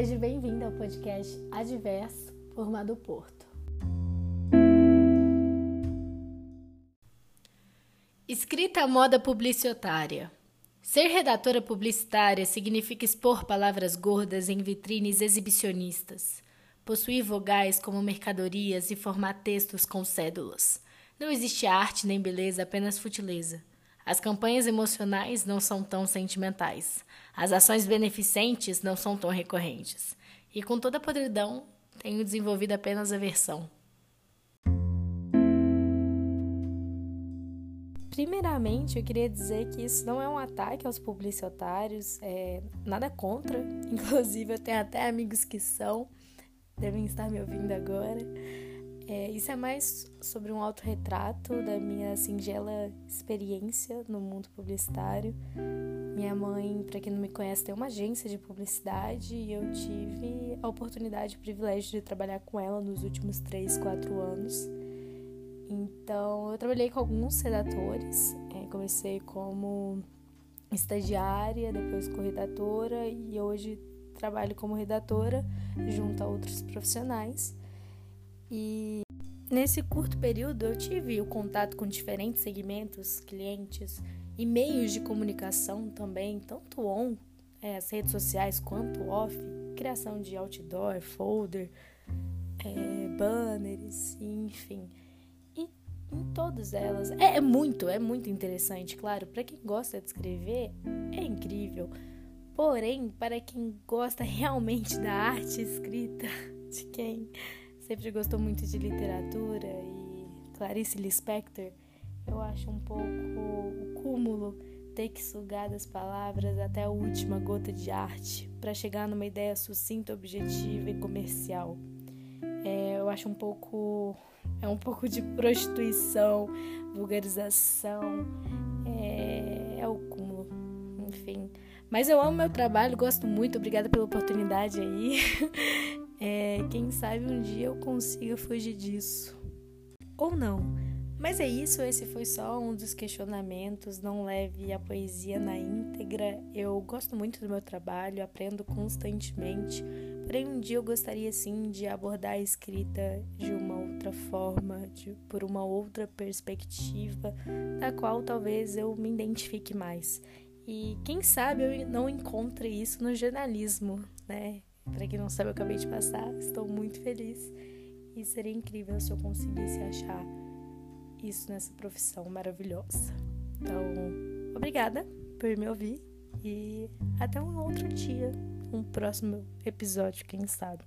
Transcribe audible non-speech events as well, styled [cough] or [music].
Seja bem-vindo ao podcast Adverso por Madu Porto. Escrita à moda publicitária. Ser redatora publicitária significa expor palavras gordas em vitrines exibicionistas, possuir vogais como mercadorias e formar textos com cédulas. Não existe arte nem beleza, apenas futileza. As campanhas emocionais não são tão sentimentais. As ações beneficentes não são tão recorrentes. E com toda a podridão, tenho desenvolvido apenas a versão. Primeiramente, eu queria dizer que isso não é um ataque aos publicitários, é nada contra. [laughs] Inclusive, eu tenho até amigos que são, devem estar me ouvindo agora. Isso é mais sobre um autorretrato da minha singela experiência no mundo publicitário. Minha mãe, para quem não me conhece, tem uma agência de publicidade e eu tive a oportunidade e o privilégio de trabalhar com ela nos últimos 3, 4 anos. Então, eu trabalhei com alguns redatores. É, comecei como estagiária, depois como redatora e hoje trabalho como redatora junto a outros profissionais. E nesse curto período eu tive o contato com diferentes segmentos, clientes e meios de comunicação também, tanto on, é, as redes sociais, quanto off, criação de outdoor, folder, é, banners, enfim. E em todas elas. É, é muito, é muito interessante, claro. Para quem gosta de escrever, é incrível. Porém, para quem gosta [laughs] realmente da arte escrita, de quem sempre gostou muito de literatura e Clarice Lispector, eu acho um pouco o cúmulo ter que sugar das palavras até a última gota de arte para chegar numa ideia sucinta, objetiva e comercial. É, eu acho um pouco é um pouco de prostituição, vulgarização, é, é o cúmulo, enfim. Mas eu amo meu trabalho, gosto muito, obrigada pela oportunidade aí. [laughs] É, quem sabe um dia eu consiga fugir disso. Ou não. Mas é isso, esse foi só um dos questionamentos. Não leve a poesia na íntegra. Eu gosto muito do meu trabalho, aprendo constantemente. Porém, um dia eu gostaria sim de abordar a escrita de uma outra forma, de, por uma outra perspectiva, da qual talvez eu me identifique mais. E quem sabe eu não encontre isso no jornalismo, né? Para quem não sabe, eu acabei de passar, estou muito feliz e seria incrível se eu conseguisse achar isso nessa profissão maravilhosa. Então, obrigada por me ouvir e até um outro dia, um próximo episódio, quem sabe.